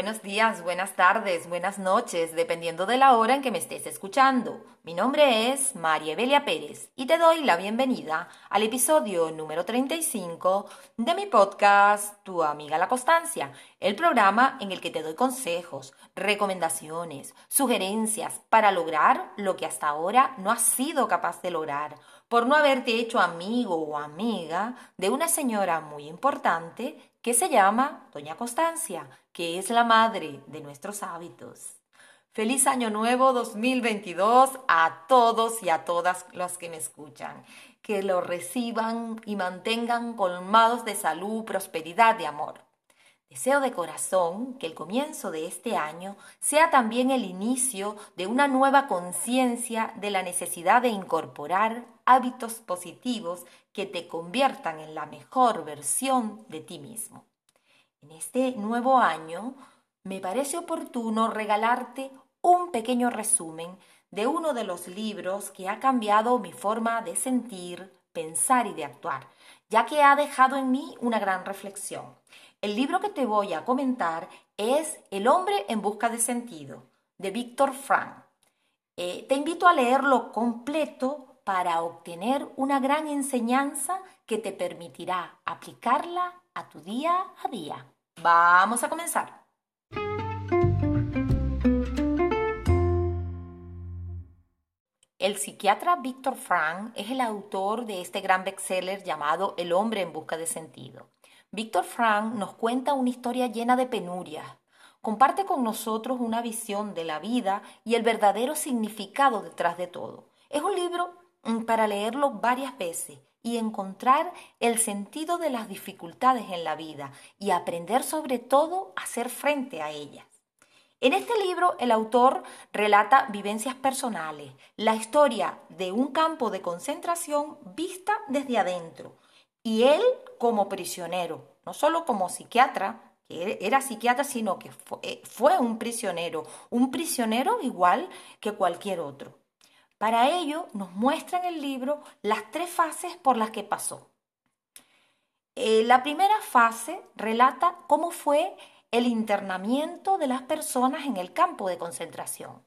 buenos días, buenas tardes, buenas noches, dependiendo de la hora en que me estés escuchando. Mi nombre es María Evelia Pérez y te doy la bienvenida al episodio número 35 de mi podcast Tu amiga la constancia, el programa en el que te doy consejos, recomendaciones, sugerencias para lograr lo que hasta ahora no has sido capaz de lograr por no haberte hecho amigo o amiga de una señora muy importante que se llama Doña Constancia, que es la madre de nuestros hábitos. Feliz Año Nuevo 2022 a todos y a todas los que me escuchan. Que lo reciban y mantengan colmados de salud, prosperidad y amor. Deseo de corazón que el comienzo de este año sea también el inicio de una nueva conciencia de la necesidad de incorporar hábitos positivos que te conviertan en la mejor versión de ti mismo. En este nuevo año me parece oportuno regalarte un pequeño resumen de uno de los libros que ha cambiado mi forma de sentir, pensar y de actuar, ya que ha dejado en mí una gran reflexión. El libro que te voy a comentar es El hombre en busca de sentido, de Víctor Frank. Eh, te invito a leerlo completo para obtener una gran enseñanza que te permitirá aplicarla a tu día a día. Vamos a comenzar. El psiquiatra Víctor Frank es el autor de este gran bestseller llamado El hombre en busca de sentido. Víctor Frank nos cuenta una historia llena de penurias. Comparte con nosotros una visión de la vida y el verdadero significado detrás de todo. Es un libro mm, para leerlo varias veces y encontrar el sentido de las dificultades en la vida y aprender sobre todo a hacer frente a ellas. En este libro el autor relata vivencias personales, la historia de un campo de concentración vista desde adentro, y él como prisionero, no solo como psiquiatra, que era psiquiatra, sino que eh, fue, un prisionero, un prisionero igual que cualquier otro. Para ello nos muestra en el libro las tres fases por las que pasó. Eh, la primera fase relata cómo fue el internamiento de las personas en el campo de concentración.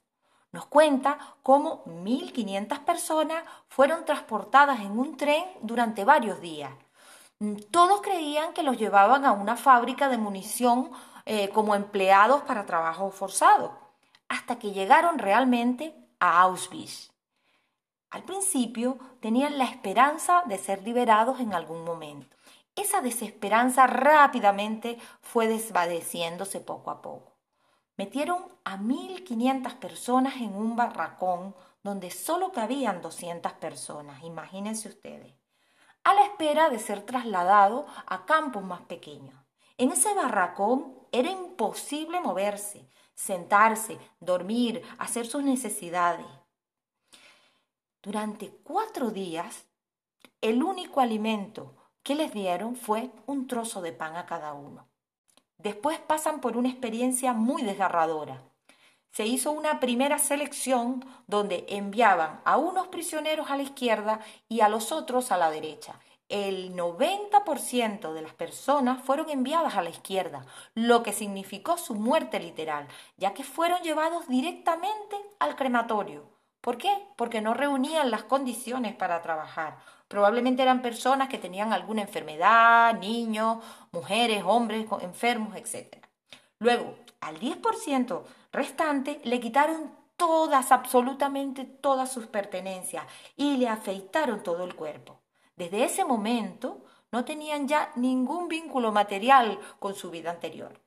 Nos cuenta cómo 1.500 personas fueron transportadas en un tren durante varios días. Todos creían que los llevaban a una fábrica de munición eh, como empleados para trabajo forzado, hasta que llegaron realmente a Auschwitz. Al principio tenían la esperanza de ser liberados en algún momento. Esa desesperanza rápidamente fue desvaneciéndose poco a poco. Metieron a 1.500 personas en un barracón donde solo cabían 200 personas, imagínense ustedes, a la espera de ser trasladado a campos más pequeños. En ese barracón era imposible moverse, sentarse, dormir, hacer sus necesidades. Durante cuatro días, el único alimento que les dieron fue un trozo de pan a cada uno. Después pasan por una experiencia muy desgarradora. Se hizo una primera selección donde enviaban a unos prisioneros a la izquierda y a los otros a la derecha. El 90% de las personas fueron enviadas a la izquierda, lo que significó su muerte literal, ya que fueron llevados directamente al crematorio. ¿Por qué? Porque no reunían las condiciones para trabajar. Probablemente eran personas que tenían alguna enfermedad, niños, mujeres, hombres enfermos, etc. Luego, al 10% restante le quitaron todas, absolutamente todas sus pertenencias y le afeitaron todo el cuerpo. Desde ese momento no tenían ya ningún vínculo material con su vida anterior.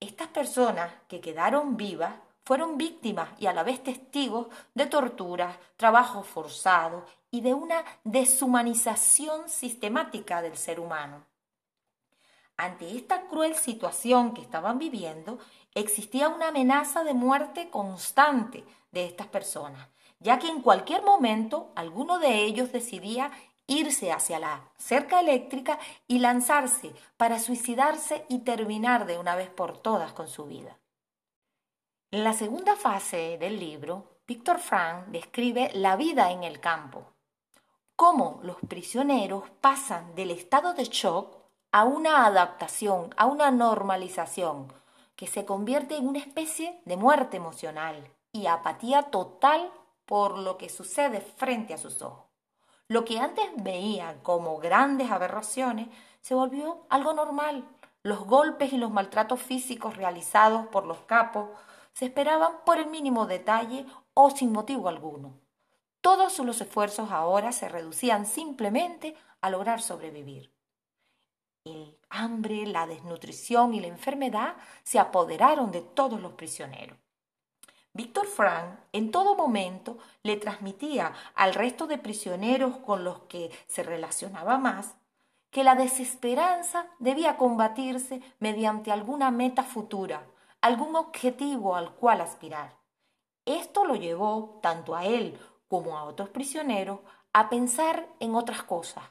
Estas personas que quedaron vivas fueron víctimas y a la vez testigos de torturas, trabajo forzado y de una deshumanización sistemática del ser humano. Ante esta cruel situación que estaban viviendo, existía una amenaza de muerte constante de estas personas, ya que en cualquier momento alguno de ellos decidía irse hacia la cerca eléctrica y lanzarse para suicidarse y terminar de una vez por todas con su vida. En la segunda fase del libro, Víctor Frank describe la vida en el campo, cómo los prisioneros pasan del estado de shock a una adaptación, a una normalización. que se convierte en una especie de muerte emocional y apatía total por lo que sucede frente a sus ojos. Lo que antes veía como grandes aberraciones se volvió algo normal. Los golpes y los maltratos físicos realizados por los capos se esperaban por el mínimo detalle o sin motivo alguno. Todos los esfuerzos ahora se reducían simplemente a lograr sobrevivir. El hambre, la desnutrición y la enfermedad se apoderaron de todos los prisioneros. Víctor Frank en todo momento le transmitía al resto de prisioneros con los que se relacionaba más que la desesperanza debía combatirse mediante alguna meta futura, algún objetivo al cual aspirar. Esto lo llevó tanto a él como a otros prisioneros a pensar en otras cosas,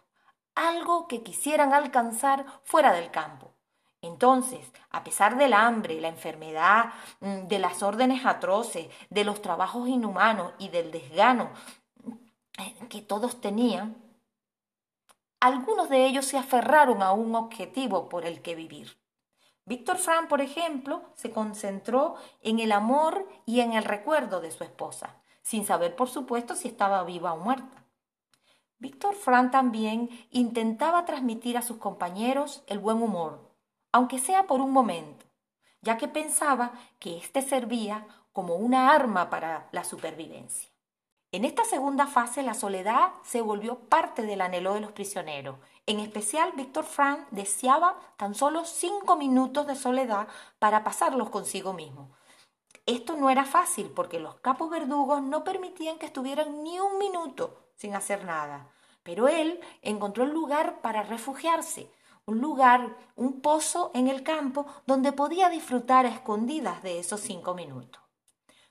algo que quisieran alcanzar fuera del campo. Entonces, a pesar del hambre, la enfermedad, mm, de las órdenes atroces, de los trabajos inhumanos y del desgano eh, que todos tenían, algunos de ellos se aferraron a un objetivo por el que vivir. Víctor Frank, por ejemplo, se concentró en el amor y en el recuerdo de su esposa, sin saber, por supuesto, si estaba viva o muerta. Víctor Frank también intentaba transmitir a sus compañeros el buen humor, aunque sea por un momento, ya que pensaba que éste servía como una arma para la supervivencia. En esta segunda fase la soledad se volvió parte del anhelo de los prisioneros. En especial, Víctor Frank deseaba tan solo cinco minutos de soledad para pasarlos consigo mismo. Esto no era fácil porque los capos verdugos no permitían que estuvieran ni un minuto sin hacer nada. Pero él encontró el lugar para refugiarse, un lugar, un pozo en el campo donde podía disfrutar a escondidas de esos cinco minutos.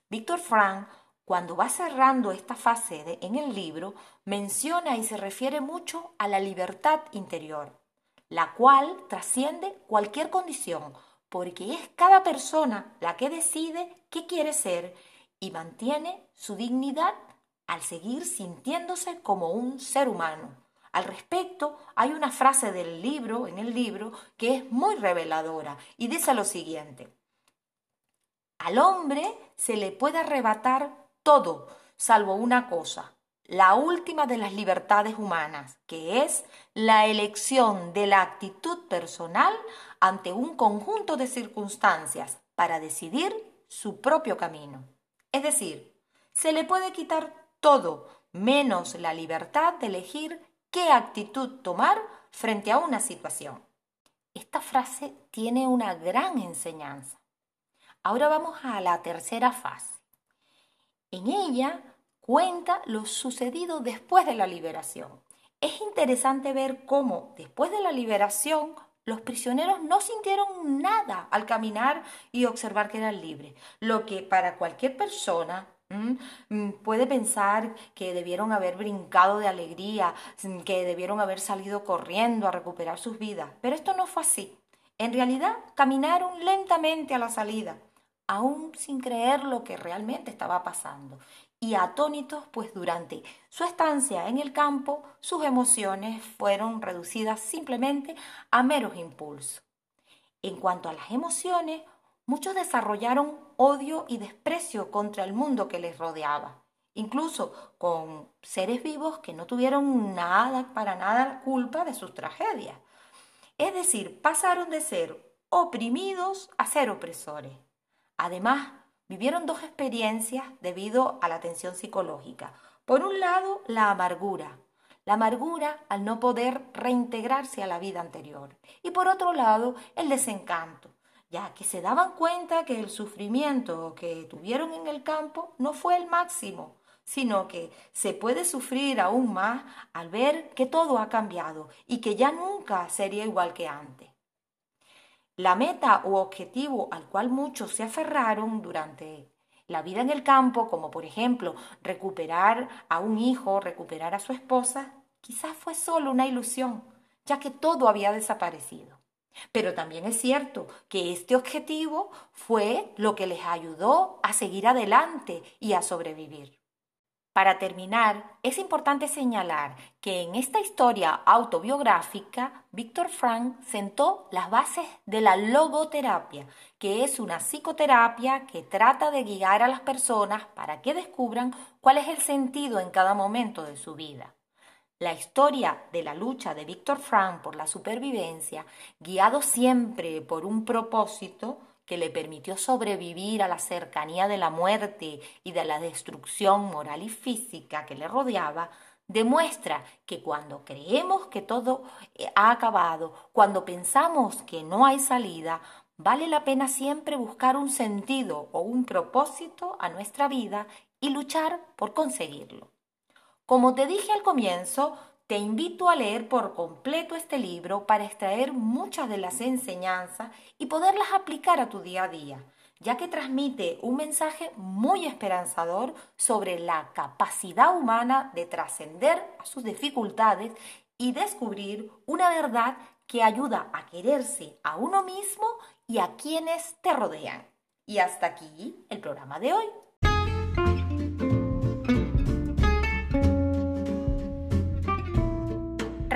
Víctor Frank, cuando va cerrando esta fase en el libro, menciona y se refiere mucho a la libertad interior, la cual trasciende cualquier condición, porque es cada persona la que decide qué quiere ser y mantiene su dignidad al seguir sintiéndose como un ser humano. Al respecto, hay una frase del libro, en el libro, que es muy reveladora y dice lo siguiente. Al hombre se le puede arrebatar todo, salvo una cosa, la última de las libertades humanas, que es la elección de la actitud personal ante un conjunto de circunstancias para decidir su propio camino. Es decir, se le puede quitar todo menos la libertad de elegir qué actitud tomar frente a una situación. Esta frase tiene una gran enseñanza. Ahora vamos a la tercera fase. En ella cuenta lo sucedido después de la liberación. Es interesante ver cómo después de la liberación los prisioneros no sintieron nada al caminar y observar que eran libres, lo que para cualquier persona Mm, puede pensar que debieron haber brincado de alegría, mm, que debieron haber salido corriendo a recuperar sus vidas, pero esto no fue así. En realidad caminaron lentamente a la salida, aún sin creer lo que realmente estaba pasando. Y atónitos, pues durante su estancia en el campo, sus emociones fueron reducidas simplemente a meros impulsos. En cuanto a las emociones, Muchos desarrollaron odio y desprecio contra el mundo que les rodeaba, incluso con seres vivos que no tuvieron nada, para nada culpa de sus tragedias. Es decir, pasaron de ser oprimidos a ser opresores. Además, vivieron dos experiencias debido a la tensión psicológica. Por un lado, la amargura, la amargura al no poder reintegrarse a la vida anterior. Y por otro lado, el desencanto, ya que se daban cuenta que el sufrimiento que tuvieron en el campo no fue el máximo, sino que se puede sufrir aún más al ver que todo ha cambiado y que ya nunca sería igual que antes. La meta o objetivo al cual muchos se aferraron durante la vida en el campo, como por ejemplo recuperar a un hijo, recuperar a su esposa, quizás fue solo una ilusión, ya que todo había desaparecido. Pero también es cierto que este objetivo fue lo que les ayudó a seguir adelante y a sobrevivir. Para terminar, es importante señalar que en esta historia autobiográfica, Víctor Frank sentó las bases de la logoterapia, que es una psicoterapia que trata de guiar a las personas para que descubran cuál es el sentido en cada momento de su vida. La historia de la lucha de Víctor Frank por la supervivencia, guiado siempre por un propósito, que le permitió sobrevivir a la cercanía de la muerte y de la destrucción moral y física que le rodeaba, demuestra que cuando creemos que todo eh, ha acabado, cuando pensamos que no hay salida, vale la pena siempre buscar un sentido o un propósito a nuestra vida y luchar por conseguirlo. Como te dije al comienzo, te invito a leer por completo este libro para extraer muchas de las enseñanzas y poderlas aplicar a tu día a día, ya que transmite un mensaje muy esperanzador sobre la capacidad humana de trascender sus dificultades y descubrir una verdad que ayuda a quererse a uno mismo y a quienes te rodean. Y hasta aquí el programa de hoy.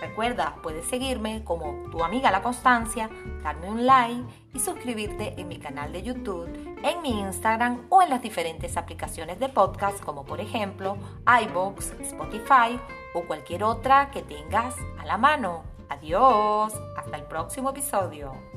Recuerda, puedes seguirme como tu amiga La Constancia, darme un like y suscribirte en mi canal de YouTube, en mi Instagram o en las diferentes aplicaciones de podcast como por ejemplo iBox, Spotify o cualquier otra que tengas a la mano. Adiós, hasta el próximo episodio.